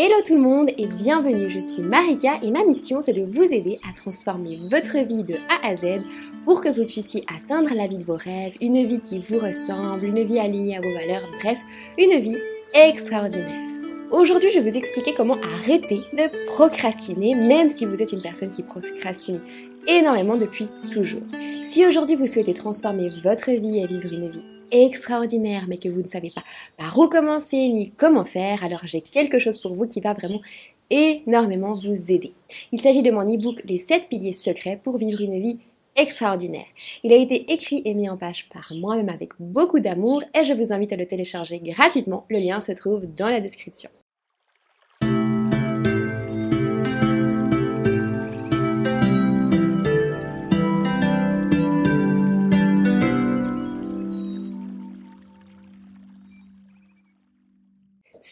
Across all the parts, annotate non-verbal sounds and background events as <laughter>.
Hello tout le monde et bienvenue, je suis Marika et ma mission c'est de vous aider à transformer votre vie de A à Z pour que vous puissiez atteindre la vie de vos rêves, une vie qui vous ressemble, une vie alignée à vos valeurs, bref, une vie extraordinaire. Aujourd'hui, je vais vous expliquer comment arrêter de procrastiner, même si vous êtes une personne qui procrastine énormément depuis toujours. Si aujourd'hui vous souhaitez transformer votre vie et vivre une vie extraordinaire, mais que vous ne savez pas par où commencer ni comment faire, alors j'ai quelque chose pour vous qui va vraiment énormément vous aider. Il s'agit de mon e-book Les 7 piliers secrets pour vivre une vie extraordinaire. Il a été écrit et mis en page par moi-même avec beaucoup d'amour et je vous invite à le télécharger gratuitement. Le lien se trouve dans la description.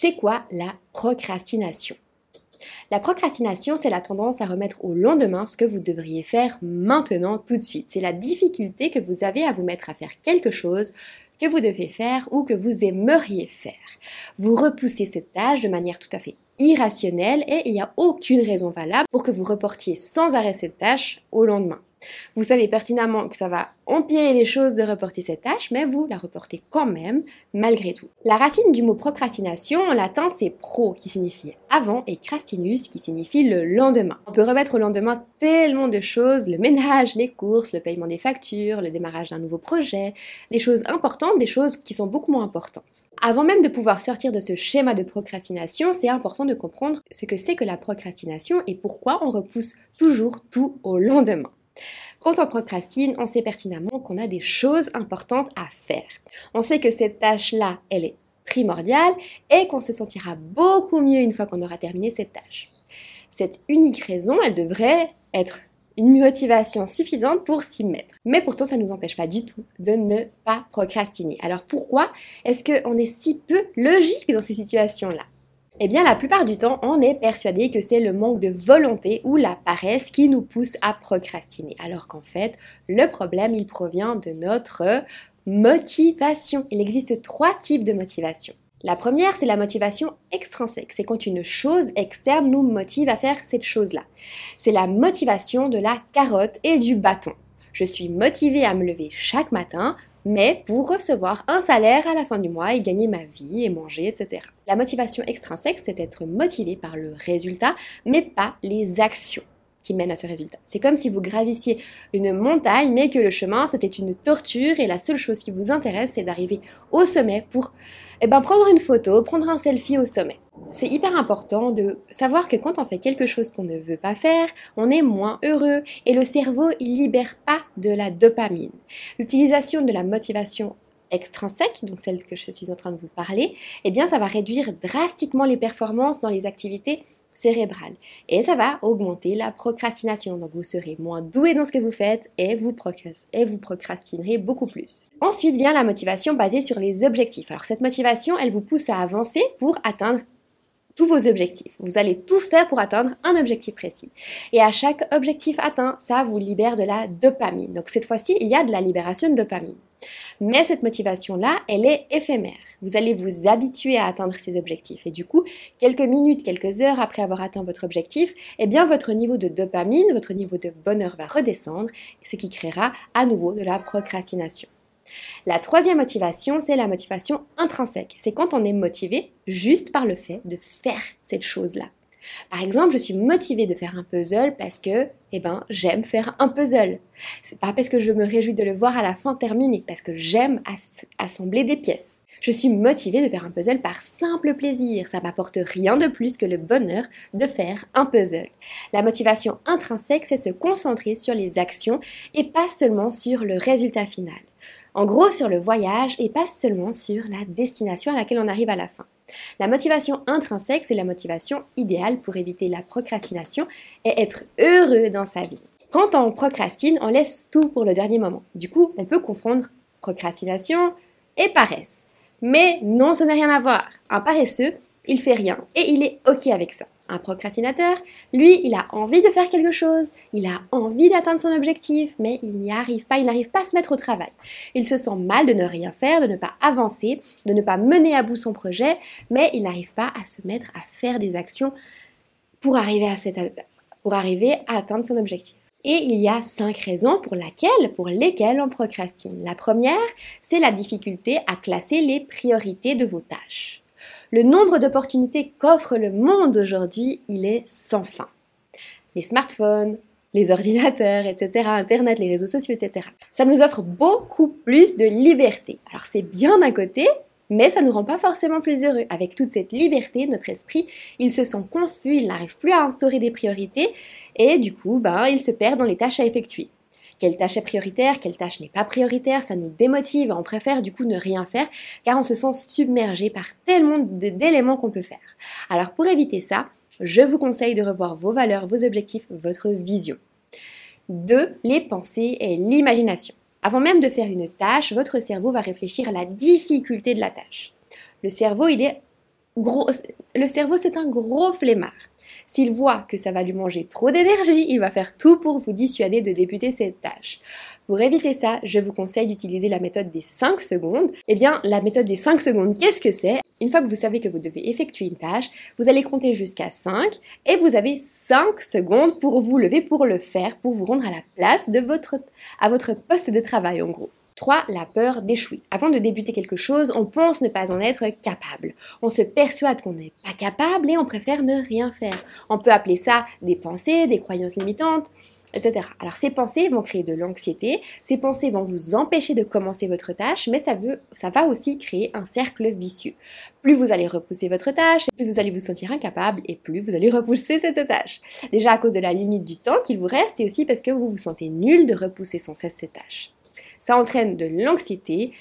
C'est quoi la procrastination? La procrastination, c'est la tendance à remettre au lendemain ce que vous devriez faire maintenant tout de suite. C'est la difficulté que vous avez à vous mettre à faire quelque chose que vous devez faire ou que vous aimeriez faire. Vous repoussez cette tâche de manière tout à fait irrationnelle et il n'y a aucune raison valable pour que vous reportiez sans arrêt cette tâche au lendemain. Vous savez pertinemment que ça va empirer les choses de reporter cette tâche, mais vous la reportez quand même, malgré tout. La racine du mot procrastination en latin, c'est pro, qui signifie avant, et crastinus, qui signifie le lendemain. On peut remettre au lendemain tellement de choses, le ménage, les courses, le paiement des factures, le démarrage d'un nouveau projet, des choses importantes, des choses qui sont beaucoup moins importantes. Avant même de pouvoir sortir de ce schéma de procrastination, c'est important de comprendre ce que c'est que la procrastination et pourquoi on repousse toujours tout au lendemain. Quand on procrastine, on sait pertinemment qu'on a des choses importantes à faire. On sait que cette tâche-là, elle est primordiale et qu'on se sentira beaucoup mieux une fois qu'on aura terminé cette tâche. Cette unique raison, elle devrait être une motivation suffisante pour s'y mettre. Mais pourtant, ça ne nous empêche pas du tout de ne pas procrastiner. Alors pourquoi est-ce qu'on est si peu logique dans ces situations-là? Eh bien, la plupart du temps, on est persuadé que c'est le manque de volonté ou la paresse qui nous pousse à procrastiner. Alors qu'en fait, le problème, il provient de notre motivation. Il existe trois types de motivation. La première, c'est la motivation extrinsèque. C'est quand une chose externe nous motive à faire cette chose-là. C'est la motivation de la carotte et du bâton. Je suis motivé à me lever chaque matin mais pour recevoir un salaire à la fin du mois et gagner ma vie et manger, etc. La motivation extrinsèque, c'est être motivé par le résultat, mais pas les actions qui mènent à ce résultat. C'est comme si vous gravissiez une montagne, mais que le chemin, c'était une torture et la seule chose qui vous intéresse, c'est d'arriver au sommet pour eh ben, prendre une photo, prendre un selfie au sommet. C'est hyper important de savoir que quand on fait quelque chose qu'on ne veut pas faire, on est moins heureux et le cerveau, il libère pas de la dopamine. L'utilisation de la motivation extrinsèque, donc celle que je suis en train de vous parler, eh bien ça va réduire drastiquement les performances dans les activités cérébrales et ça va augmenter la procrastination. Donc vous serez moins doué dans ce que vous faites et vous, et vous procrastinerez beaucoup plus. Ensuite vient la motivation basée sur les objectifs. Alors cette motivation, elle vous pousse à avancer pour atteindre tous vos objectifs. Vous allez tout faire pour atteindre un objectif précis. Et à chaque objectif atteint, ça vous libère de la dopamine. Donc cette fois-ci, il y a de la libération de dopamine. Mais cette motivation-là, elle est éphémère. Vous allez vous habituer à atteindre ces objectifs. Et du coup, quelques minutes, quelques heures après avoir atteint votre objectif, eh bien votre niveau de dopamine, votre niveau de bonheur va redescendre, ce qui créera à nouveau de la procrastination. La troisième motivation, c'est la motivation intrinsèque. C'est quand on est motivé juste par le fait de faire cette chose-là. Par exemple, je suis motivée de faire un puzzle parce que, eh ben, j'aime faire un puzzle. C'est pas parce que je me réjouis de le voir à la fin terminé, parce que j'aime assembler des pièces. Je suis motivée de faire un puzzle par simple plaisir. Ça m'apporte rien de plus que le bonheur de faire un puzzle. La motivation intrinsèque, c'est se concentrer sur les actions et pas seulement sur le résultat final. En gros, sur le voyage et pas seulement sur la destination à laquelle on arrive à la fin. La motivation intrinsèque, c'est la motivation idéale pour éviter la procrastination et être heureux dans sa vie. Quand on procrastine, on laisse tout pour le dernier moment. Du coup, on peut confondre procrastination et paresse. Mais non, ce n'a rien à voir. Un paresseux, il fait rien et il est OK avec ça. Un procrastinateur, lui, il a envie de faire quelque chose, il a envie d'atteindre son objectif, mais il n'y arrive pas, il n'arrive pas à se mettre au travail. Il se sent mal de ne rien faire, de ne pas avancer, de ne pas mener à bout son projet, mais il n'arrive pas à se mettre à faire des actions pour arriver à, atteindre son objectif. Et il y a cinq raisons pour lesquelles on procrastine. La première, c'est la difficulté à classer les priorités de vos tâches. Le nombre d'opportunités qu'offre le monde aujourd'hui, il est sans fin. Les smartphones, les ordinateurs, etc., Internet, les réseaux sociaux, etc. Ça nous offre beaucoup plus de liberté. Alors c'est bien d'un côté, mais ça ne nous rend pas forcément plus heureux. Avec toute cette liberté, notre esprit, il se sent confus, il n'arrive plus à instaurer des priorités, et du coup, ben, il se perd dans les tâches à effectuer quelle tâche est prioritaire, quelle tâche n'est pas prioritaire, ça nous démotive, on préfère du coup ne rien faire car on se sent submergé par tellement d'éléments qu'on peut faire. Alors pour éviter ça, je vous conseille de revoir vos valeurs, vos objectifs, votre vision. 2. Les pensées et l'imagination. Avant même de faire une tâche, votre cerveau va réfléchir à la difficulté de la tâche. Le cerveau, il est gros. Le cerveau, c'est un gros flemmard. S'il voit que ça va lui manger trop d'énergie, il va faire tout pour vous dissuader de débuter cette tâche. Pour éviter ça, je vous conseille d'utiliser la méthode des 5 secondes. Eh bien, la méthode des 5 secondes, qu'est-ce que c'est? Une fois que vous savez que vous devez effectuer une tâche, vous allez compter jusqu'à 5 et vous avez 5 secondes pour vous lever pour le faire, pour vous rendre à la place de votre, à votre poste de travail en gros. 3. La peur d'échouer. Avant de débuter quelque chose, on pense ne pas en être capable. On se persuade qu'on n'est pas capable et on préfère ne rien faire. On peut appeler ça des pensées, des croyances limitantes, etc. Alors ces pensées vont créer de l'anxiété, ces pensées vont vous empêcher de commencer votre tâche, mais ça, veut, ça va aussi créer un cercle vicieux. Plus vous allez repousser votre tâche, plus vous allez vous sentir incapable et plus vous allez repousser cette tâche. Déjà à cause de la limite du temps qu'il vous reste et aussi parce que vous vous sentez nul de repousser sans cesse cette tâche ça entraîne de l'anxiété,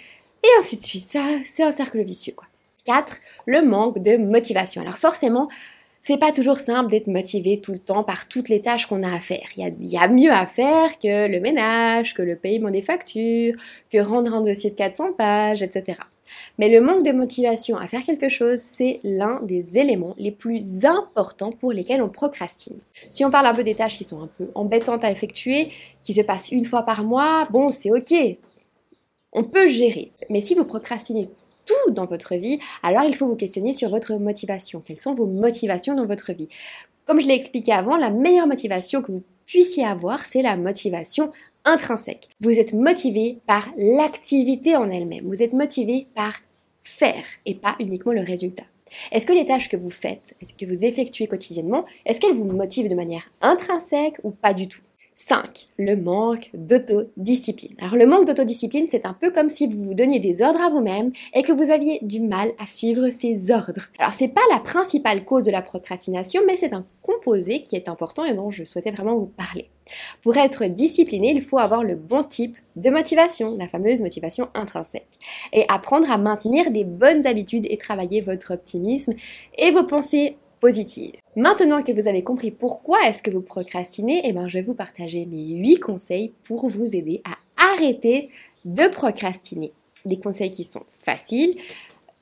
et ainsi de suite. Ça, c'est un cercle vicieux, quoi. 4. Le manque de motivation. Alors forcément, c'est pas toujours simple d'être motivé tout le temps par toutes les tâches qu'on a à faire. Il y, a, mieux à faire que le ménage, que le paiement des factures, que rendre un dossier de 400 pages, etc. Mais le manque de motivation à faire quelque chose, c'est l'un des éléments les plus importants pour lesquels on procrastine. Si on parle un peu des tâches qui sont un peu embêtantes à effectuer, qui se passent une fois par mois, bon, c'est ok. On peut gérer. Mais si vous procrastinez tout dans votre vie, alors il faut vous questionner sur votre motivation. Quelles sont vos motivations dans votre vie? Comme je l'ai expliqué avant, la meilleure motivation que vous puissiez avoir, c'est la motivation intrinsèque. Vous êtes motivé par l'activité en elle-même. Vous êtes motivé par faire et pas uniquement le résultat. Est-ce que les tâches que vous faites, est-ce que vous effectuez quotidiennement, est-ce qu'elles vous motivent de manière intrinsèque ou pas du tout? 5. Le manque d'autodiscipline. Alors le manque d'autodiscipline, c'est un peu comme si vous vous donniez des ordres à vous-même et que vous aviez du mal à suivre ces ordres. Alors c'est pas la principale cause de la procrastination, mais c'est un composé qui est important et dont je souhaitais vraiment vous parler. Pour être discipliné, il faut avoir le bon type de motivation, la fameuse motivation intrinsèque, et apprendre à maintenir des bonnes habitudes et travailler votre optimisme et vos pensées Maintenant que vous avez compris pourquoi est-ce que vous procrastinez, eh ben, je vais vous partager mes 8 conseils pour vous aider à arrêter de procrastiner. Des conseils qui sont faciles,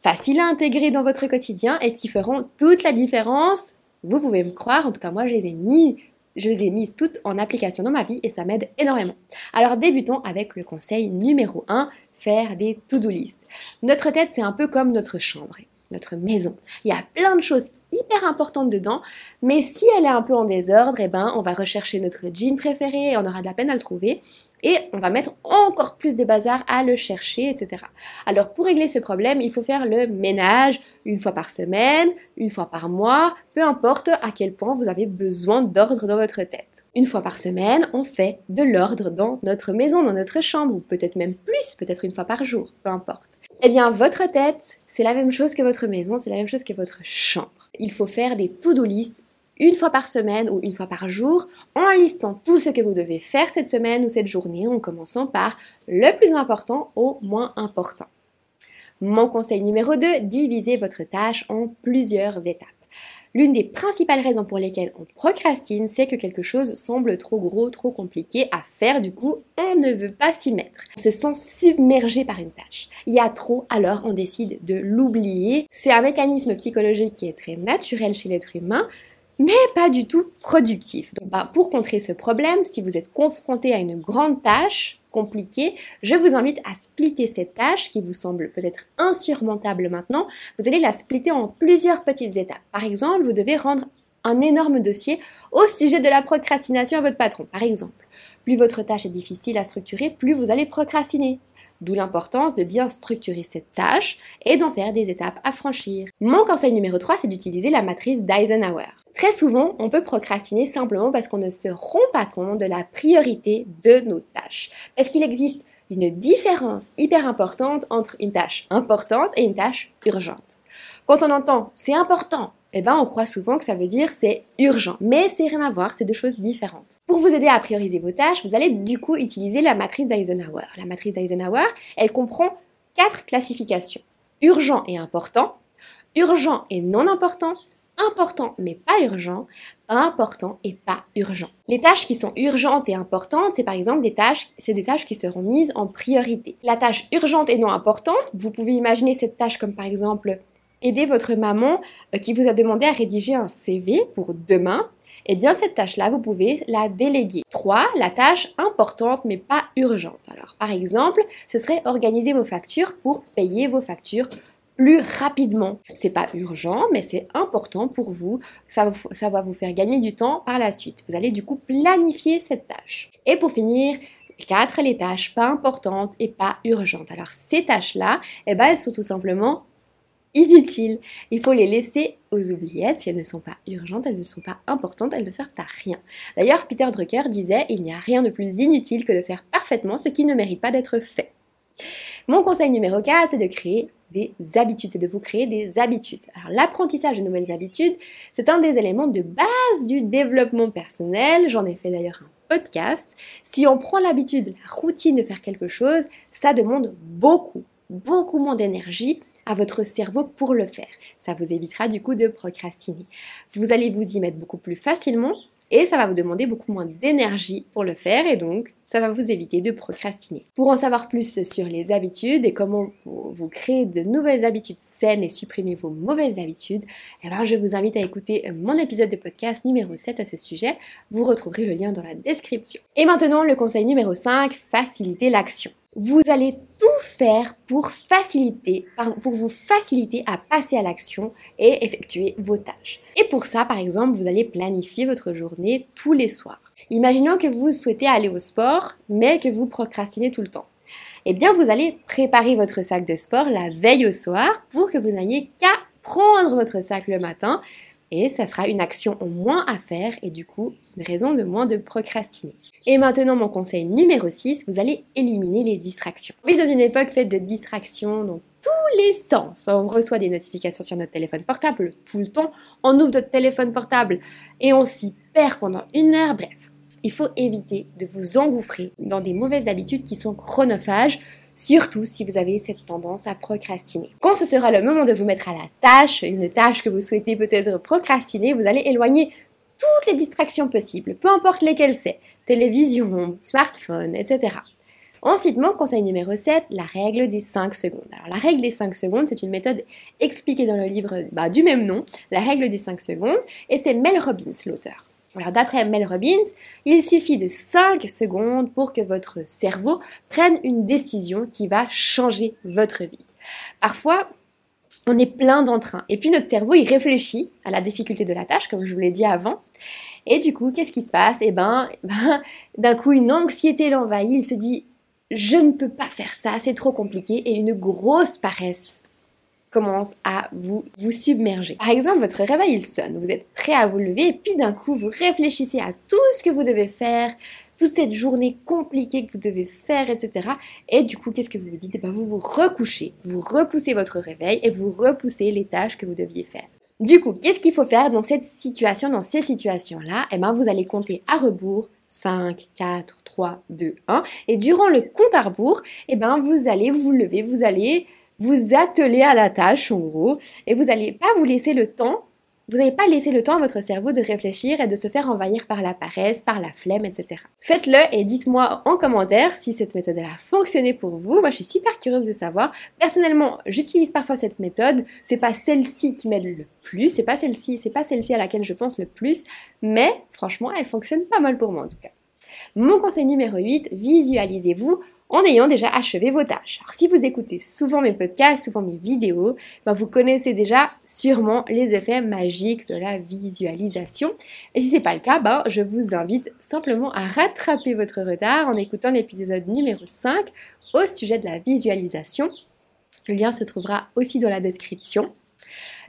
faciles à intégrer dans votre quotidien et qui feront toute la différence. Vous pouvez me croire, en tout cas moi je les ai mis je les ai mises toutes en application dans ma vie et ça m'aide énormément. Alors débutons avec le conseil numéro 1, faire des to-do list. Notre tête, c'est un peu comme notre chambre notre maison. Il y a plein de choses hyper importantes dedans, mais si elle est un peu en désordre, eh ben, on va rechercher notre jean préféré, on aura de la peine à le trouver, et on va mettre encore plus de bazar à le chercher, etc. Alors pour régler ce problème, il faut faire le ménage une fois par semaine, une fois par mois, peu importe à quel point vous avez besoin d'ordre dans votre tête. Une fois par semaine, on fait de l'ordre dans notre maison, dans notre chambre, ou peut-être même plus, peut-être une fois par jour, peu importe. Eh bien, votre tête, c'est la même chose que votre maison, c'est la même chose que votre chambre. Il faut faire des to-do list une fois par semaine ou une fois par jour en listant tout ce que vous devez faire cette semaine ou cette journée en commençant par le plus important au moins important. Mon conseil numéro 2, divisez votre tâche en plusieurs étapes. L'une des principales raisons pour lesquelles on procrastine, c'est que quelque chose semble trop gros, trop compliqué à faire, du coup, on ne veut pas s'y mettre. On se sent submergé par une tâche. Il y a trop, alors on décide de l'oublier. C'est un mécanisme psychologique qui est très naturel chez l'être humain, mais pas du tout productif. Donc, bah, pour contrer ce problème, si vous êtes confronté à une grande tâche, compliquée, je vous invite à splitter cette tâche qui vous semble peut-être insurmontable maintenant. Vous allez la splitter en plusieurs petites étapes. Par exemple, vous devez rendre un énorme dossier au sujet de la procrastination à votre patron, par exemple. Plus votre tâche est difficile à structurer, plus vous allez procrastiner. D'où l'importance de bien structurer cette tâche et d'en faire des étapes à franchir. Mon conseil numéro 3, c'est d'utiliser la matrice d'Eisenhower. Très souvent, on peut procrastiner simplement parce qu'on ne se rend pas compte de la priorité de nos tâches. Parce qu'il existe une différence hyper importante entre une tâche importante et une tâche urgente. Quand on entend c'est important, eh ben on croit souvent que ça veut dire c'est urgent, mais c'est rien à voir, c'est deux choses différentes. Pour vous aider à prioriser vos tâches, vous allez du coup utiliser la matrice d'Eisenhower. La matrice d'Eisenhower, elle comprend quatre classifications. Urgent et important, urgent et non important, important mais pas urgent, important et pas urgent. Les tâches qui sont urgentes et importantes, c'est par exemple des tâches, c'est des tâches qui seront mises en priorité. La tâche urgente et non importante, vous pouvez imaginer cette tâche comme par exemple aider votre maman euh, qui vous a demandé à rédiger un CV pour demain. Eh bien, cette tâche-là, vous pouvez la déléguer. 3. La tâche importante mais pas urgente. Alors, par exemple, ce serait organiser vos factures pour payer vos factures plus rapidement. C'est pas urgent, mais c'est important pour vous. Ça, va vous faire gagner du temps par la suite. Vous allez du coup planifier cette tâche. Et pour finir, 4. Les tâches pas importantes et pas urgentes. Alors ces tâches-là, eh ben, elles sont tout simplement inutiles. Il faut les laisser aux oubliettes. Elles ne sont pas urgentes, elles ne sont pas importantes, elles ne servent à rien. D'ailleurs, Peter Drucker disait, il n'y a rien de plus inutile que de faire parfaitement ce qui ne mérite pas d'être fait. Mon conseil numéro 4, c'est de créer des habitudes, c'est de vous créer des habitudes. Alors l'apprentissage de nouvelles habitudes, c'est un des éléments de base du développement personnel. J'en ai fait d'ailleurs un podcast. Si on prend l'habitude, la routine de faire quelque chose, ça demande beaucoup, beaucoup moins d'énergie à votre cerveau pour le faire. Ça vous évitera du coup de procrastiner. Vous allez vous y mettre beaucoup plus facilement et ça va vous demander beaucoup moins d'énergie pour le faire et donc ça va vous éviter de procrastiner. Pour en savoir plus sur les habitudes et comment vous créer de nouvelles habitudes saines et supprimer vos mauvaises habitudes, eh ben, je vous invite à écouter mon épisode de podcast numéro 7 à ce sujet. Vous retrouverez le lien dans la description. Et maintenant, le conseil numéro 5, faciliter l'action. Vous allez tout faire pour faciliter, pour vous faciliter à passer à l'action et effectuer vos tâches. Et pour ça, par exemple, vous allez planifier votre journée tous les soirs. Imaginons que vous souhaitez aller au sport, mais que vous procrastinez tout le temps. Eh bien, vous allez préparer votre sac de sport la veille au soir pour que vous n'ayez qu'à prendre votre sac le matin et ça sera une action en moins à faire et du coup une raison de moins de procrastiner. Et maintenant mon conseil numéro 6, vous allez éliminer les distractions. On vit dans une époque faite de distractions dans tous les sens. On reçoit des notifications sur notre téléphone portable tout le temps, on ouvre notre téléphone portable et on s'y perd pendant une heure, bref. Il faut éviter de vous engouffrer dans des mauvaises habitudes qui sont chronophages, surtout si vous avez cette tendance à procrastiner. Quand ce sera le moment de vous mettre à la tâche, une tâche que vous souhaitez peut-être procrastiner, vous allez éloigner toutes les distractions possibles, peu importe lesquelles c'est, télévision, smartphone, etc. Ensuite, conseil numéro 7, la règle des 5 secondes. Alors la règle des 5 secondes, c'est une méthode expliquée dans le livre bah, du même nom, la règle des 5 secondes, et c'est Mel Robbins l'auteur. Alors d'après Mel Robbins, il suffit de 5 secondes pour que votre cerveau prenne une décision qui va changer votre vie. Parfois, on est plein d'entrain et puis notre cerveau, il réfléchit à la difficulté de la tâche, comme je vous l'ai dit avant. Et du coup, qu'est-ce qui se passe? Eh ben, <laughs> ben d'un coup, une anxiété l'envahit. Il se dit, je ne peux pas faire ça, c'est trop compliqué, et une grosse paresse commence à vous, vous submerger. Par exemple, votre réveil, il sonne, vous êtes prêt à vous lever et puis d'un coup, vous réfléchissez à tout ce que vous devez faire, toute cette journée compliquée que vous devez faire, etc. Et du coup, qu'est-ce que vous vous dites? Eh ben, Vous vous recouchez, vous repoussez votre réveil et vous repoussez les tâches que vous deviez faire. Du coup, qu'est-ce qu'il faut faire dans cette situation, dans ces situations-là? Eh bien, vous allez compter à rebours 5, 4, 3, 2, 1. Et durant le compte à rebours, eh ben, vous allez vous lever, vous allez vous atteler à la tâche en gros et vous n'allez pas vous laisser le temps Vous n'avez pas laissé le temps à votre cerveau de réfléchir et de se faire envahir par la paresse, par la flemme, etc. Faites-le et dites-moi en commentaire si cette méthode a fonctionné pour vous. Moi, je suis super curieuse de savoir. Personnellement, j'utilise parfois cette méthode. C'est pas celle-ci qui m'aide le plus, c'est pas celle-ci, c'est pas celle-ci à laquelle je pense le plus, mais franchement, elle fonctionne pas mal pour moi en tout cas. Mon conseil numéro 8, visualisez-vous en ayant déjà achevé vos tâches. Alors si vous écoutez souvent mes podcasts, souvent mes vidéos, ben, vous connaissez déjà sûrement les effets magiques de la visualisation. Et si ce n'est pas le cas, ben, je vous invite simplement à rattraper votre retard en écoutant l'épisode numéro 5 au sujet de la visualisation. Le lien se trouvera aussi dans la description.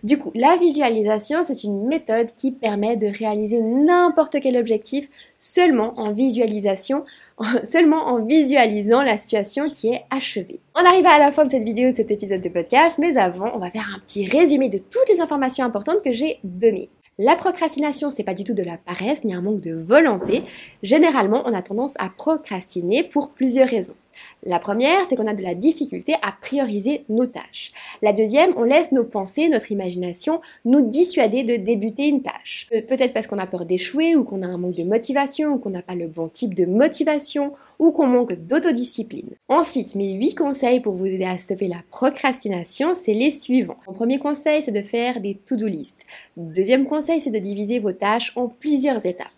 Du coup, la visualisation, c'est une méthode qui permet de réaliser n'importe quel objectif seulement en visualisation, <laughs> seulement en visualisant la situation qui est achevée. On arrive à la fin de cette vidéo, de cet épisode de podcast, mais avant, on va faire un petit résumé de toutes les informations importantes que j'ai données. La procrastination, c'est pas du tout de la paresse ni un manque de volonté. Généralement, on a tendance à procrastiner pour plusieurs raisons. La première, c'est qu'on a de la difficulté à prioriser nos tâches. La deuxième, on laisse nos pensées, notre imagination nous dissuader de débuter une tâche. Peut-être parce qu'on a peur d'échouer ou qu'on a un manque de motivation ou qu'on n'a pas le bon type de motivation ou qu'on manque d'autodiscipline. Ensuite, mes 8 conseils pour vous aider à stopper la procrastination, c'est les suivants. Mon premier conseil, c'est de faire des to-do list. Deuxième conseil, c'est de diviser vos tâches en plusieurs étapes.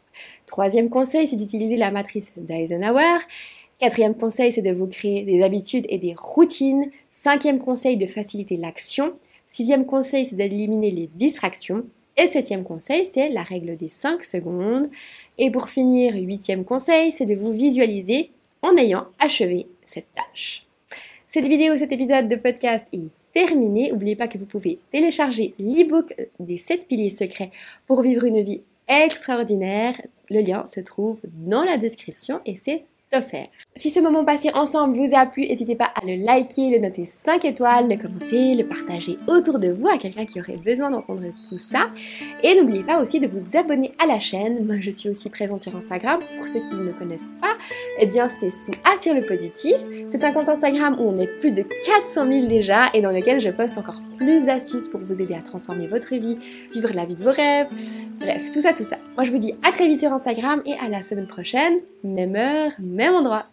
Troisième conseil, c'est d'utiliser la matrice d'Eisenhower. Quatrième conseil, c'est de vous créer des habitudes et des routines. Cinquième conseil, de faciliter l'action. Sixième conseil, c'est d'éliminer les distractions. Et septième conseil, c'est la règle des 5 secondes. Et pour finir, huitième conseil, c'est de vous visualiser en ayant achevé cette tâche. Cette vidéo, cet épisode de podcast est terminé. N'oubliez pas que vous pouvez télécharger l'ebook des 7 piliers secrets pour vivre une vie extraordinaire. Le lien se trouve dans la description et c'est offert. Si ce moment passé ensemble vous a plu, n'hésitez pas à le liker, le noter 5 étoiles, le commenter, le partager autour de vous à quelqu'un qui aurait besoin d'entendre tout ça. Et n'oubliez pas aussi de vous abonner à la chaîne. Moi, je suis aussi présente sur Instagram. Pour ceux qui ne me connaissent pas, eh bien, c'est sous Attire le positif. C'est un compte Instagram où on est plus de 400 000 déjà et dans lequel je poste encore plus d'astuces pour vous aider à transformer votre vie, vivre la vie de vos rêves. Bref, tout ça, tout ça. Moi, je vous dis à très vite sur Instagram et à la semaine prochaine. Même heure, même endroit.